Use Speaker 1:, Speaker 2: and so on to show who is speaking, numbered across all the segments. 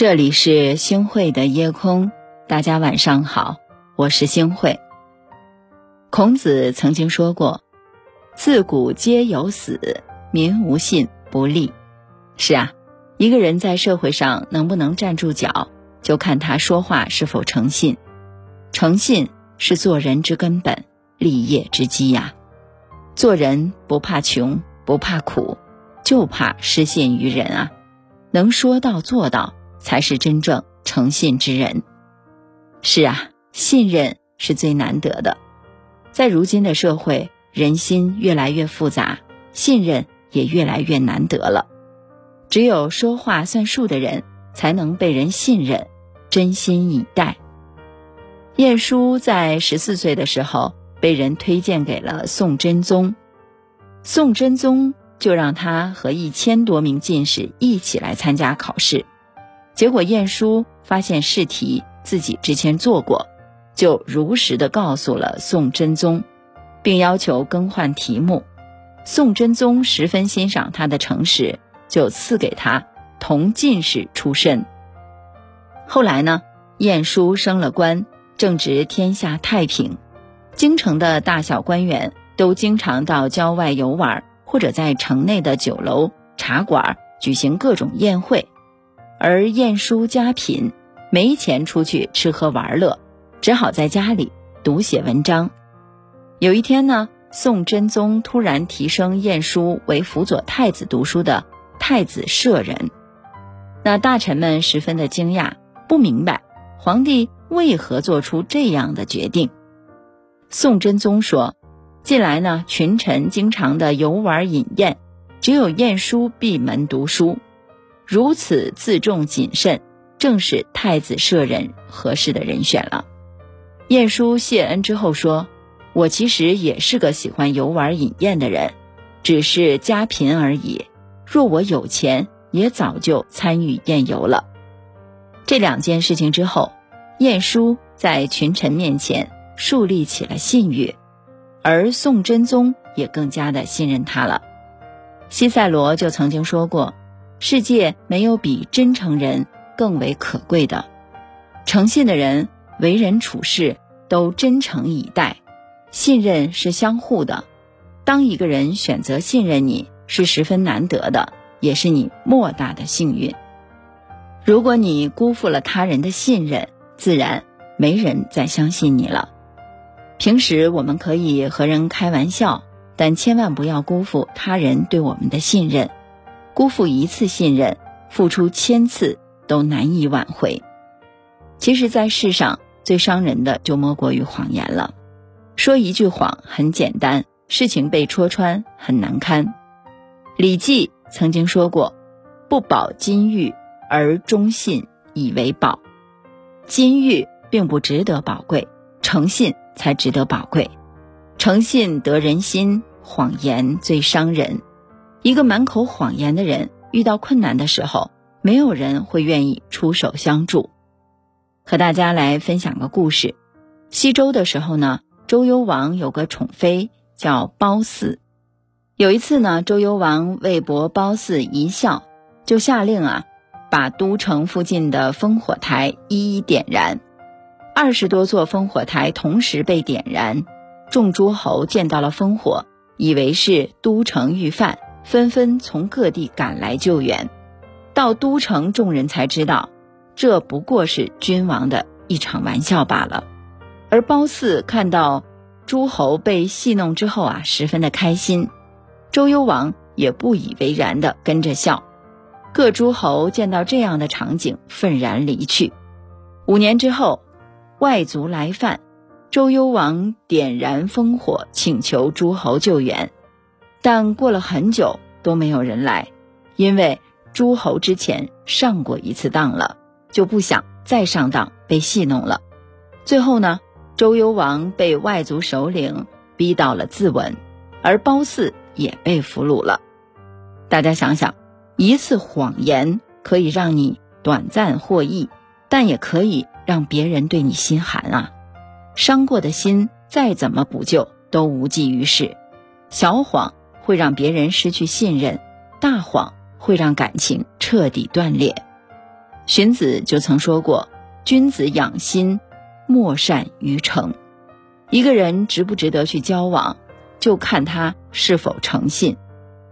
Speaker 1: 这里是星汇的夜空，大家晚上好，我是星汇。孔子曾经说过：“自古皆有死，民无信不立。”是啊，一个人在社会上能不能站住脚，就看他说话是否诚信。诚信是做人之根本，立业之基呀。做人不怕穷，不怕苦，就怕失信于人啊。能说到做到。才是真正诚信之人。是啊，信任是最难得的。在如今的社会，人心越来越复杂，信任也越来越难得了。只有说话算数的人，才能被人信任、真心以待。晏殊在十四岁的时候被人推荐给了宋真宗，宋真宗就让他和一千多名进士一起来参加考试。结果晏殊发现试题自己之前做过，就如实的告诉了宋真宗，并要求更换题目。宋真宗十分欣赏他的诚实，就赐给他同进士出身。后来呢，晏殊升了官，正值天下太平，京城的大小官员都经常到郊外游玩，或者在城内的酒楼、茶馆举行各种宴会。而晏殊家贫，没钱出去吃喝玩乐，只好在家里读写文章。有一天呢，宋真宗突然提升晏殊为辅佐太子读书的太子舍人，那大臣们十分的惊讶，不明白皇帝为何做出这样的决定。宋真宗说：“近来呢，群臣经常的游玩饮宴，只有晏殊闭门读书。”如此自重谨慎，正是太子舍人合适的人选了。晏殊谢恩之后说：“我其实也是个喜欢游玩饮宴的人，只是家贫而已。若我有钱，也早就参与宴游了。”这两件事情之后，晏殊在群臣面前树立起了信誉，而宋真宗也更加的信任他了。西塞罗就曾经说过。世界没有比真诚人更为可贵的，诚信的人为人处事都真诚以待，信任是相互的。当一个人选择信任你，是十分难得的，也是你莫大的幸运。如果你辜负了他人的信任，自然没人再相信你了。平时我们可以和人开玩笑，但千万不要辜负他人对我们的信任。辜负一次信任，付出千次都难以挽回。其实，在世上最伤人的就莫过于谎言了。说一句谎很简单，事情被戳穿很难堪。《礼记》曾经说过：“不保金玉，而忠信以为宝。”金玉并不值得宝贵，诚信才值得宝贵。诚信得人心，谎言最伤人。一个满口谎言的人，遇到困难的时候，没有人会愿意出手相助。和大家来分享个故事：西周的时候呢，周幽王有个宠妃叫褒姒。有一次呢，周幽王为博褒姒一笑，就下令啊，把都城附近的烽火台一一点燃。二十多座烽火台同时被点燃，众诸侯见到了烽火，以为是都城遇犯。纷纷从各地赶来救援，到都城，众人才知道，这不过是君王的一场玩笑罢了。而褒姒看到诸侯被戏弄之后啊，十分的开心。周幽王也不以为然的跟着笑。各诸侯见到这样的场景，愤然离去。五年之后，外族来犯，周幽王点燃烽火，请求诸侯救援。但过了很久都没有人来，因为诸侯之前上过一次当了，就不想再上当被戏弄了。最后呢，周幽王被外族首领逼到了自刎，而褒姒也被俘虏了。大家想想，一次谎言可以让你短暂获益，但也可以让别人对你心寒啊！伤过的心再怎么补救都无济于事。小谎。会让别人失去信任，大谎会让感情彻底断裂。荀子就曾说过：“君子养心，莫善于诚。”一个人值不值得去交往，就看他是否诚信。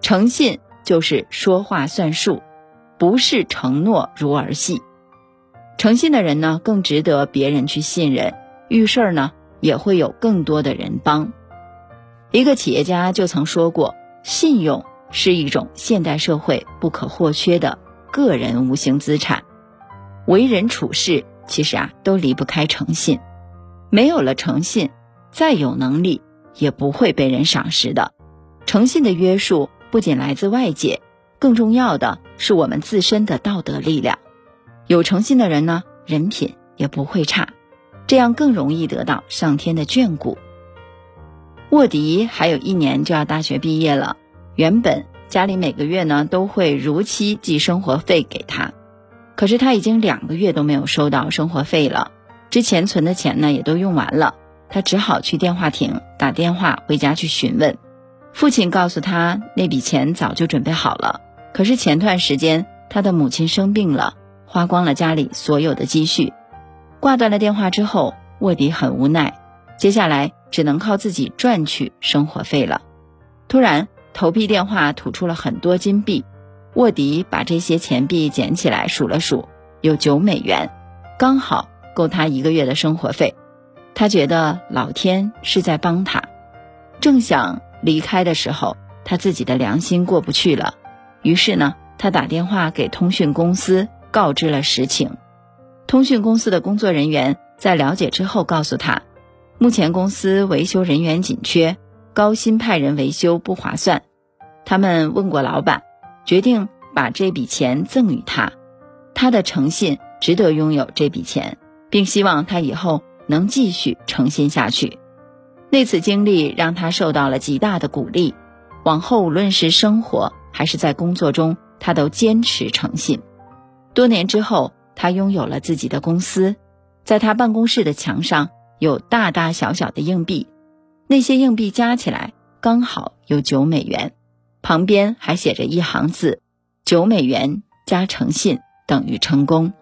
Speaker 1: 诚信就是说话算数，不是承诺如儿戏。诚信的人呢，更值得别人去信任，遇事儿呢也会有更多的人帮。一个企业家就曾说过：“信用是一种现代社会不可或缺的个人无形资产，为人处事其实啊都离不开诚信。没有了诚信。”再有能力，也不会被人赏识的。诚信的约束不仅来自外界，更重要的是我们自身的道德力量。有诚信的人呢，人品也不会差，这样更容易得到上天的眷顾。卧迪还有一年就要大学毕业了，原本家里每个月呢都会如期寄生活费给他，可是他已经两个月都没有收到生活费了，之前存的钱呢也都用完了。他只好去电话亭打电话回家去询问，父亲告诉他那笔钱早就准备好了，可是前段时间他的母亲生病了，花光了家里所有的积蓄。挂断了电话之后，卧迪很无奈，接下来只能靠自己赚取生活费了。突然，投币电话吐出了很多金币，卧迪把这些钱币捡起来数了数，有九美元，刚好够他一个月的生活费。他觉得老天是在帮他，正想离开的时候，他自己的良心过不去了。于是呢，他打电话给通讯公司告知了实情。通讯公司的工作人员在了解之后告诉他，目前公司维修人员紧缺，高薪派人维修不划算。他们问过老板，决定把这笔钱赠与他。他的诚信值得拥有这笔钱，并希望他以后。能继续诚信下去，那次经历让他受到了极大的鼓励。往后无论是生活还是在工作中，他都坚持诚信。多年之后，他拥有了自己的公司，在他办公室的墙上有大大小小的硬币，那些硬币加起来刚好有九美元，旁边还写着一行字：“九美元加诚信等于成功。”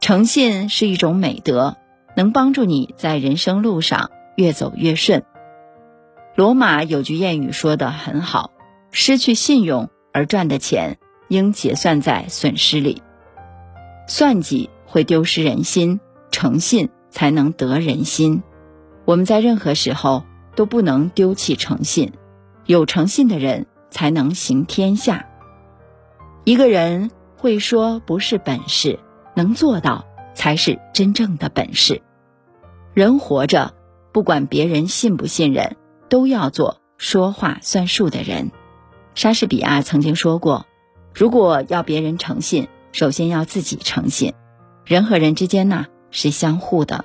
Speaker 1: 诚信是一种美德。能帮助你在人生路上越走越顺。罗马有句谚语说的很好：“失去信用而赚的钱，应结算在损失里。”算计会丢失人心，诚信才能得人心。我们在任何时候都不能丢弃诚信，有诚信的人才能行天下。一个人会说不是本事，能做到。才是真正的本事。人活着，不管别人信不信任，都要做说话算数的人。莎士比亚曾经说过：“如果要别人诚信，首先要自己诚信。人和人之间呢，是相互的，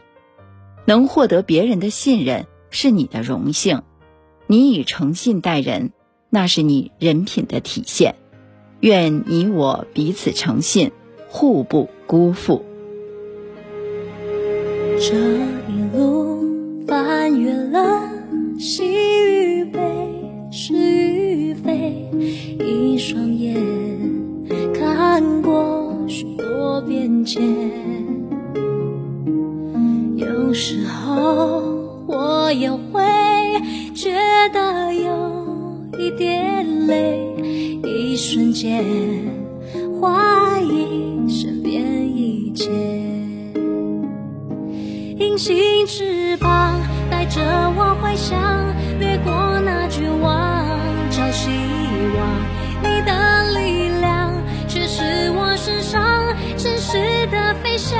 Speaker 1: 能获得别人的信任是你的荣幸。你以诚信待人，那是你人品的体现。愿你我彼此诚信，互不辜负。”
Speaker 2: 这一路翻越了喜与悲，是与非，一双眼看过许多变迁。有时候我也会觉得有一点累，一瞬间怀疑身边一切。隐形翅膀带着我幻想，掠过那绝望，找希望。你的力量却是我身上真实的飞翔，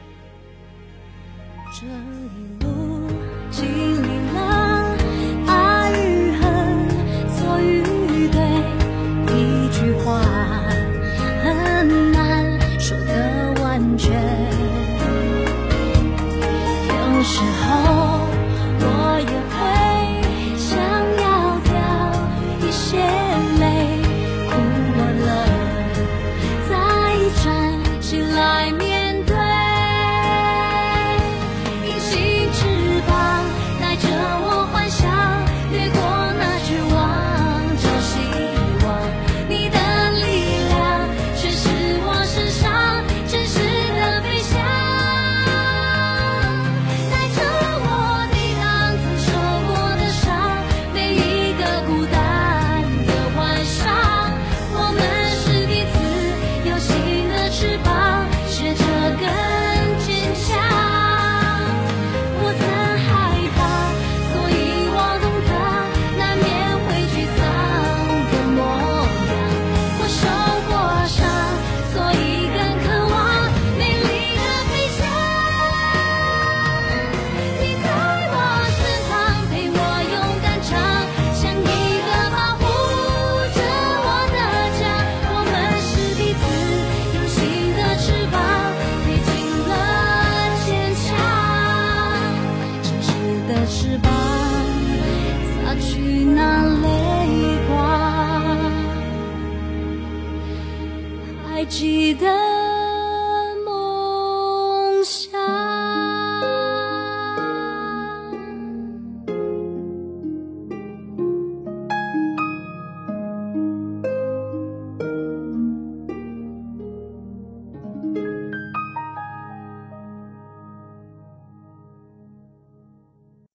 Speaker 2: 的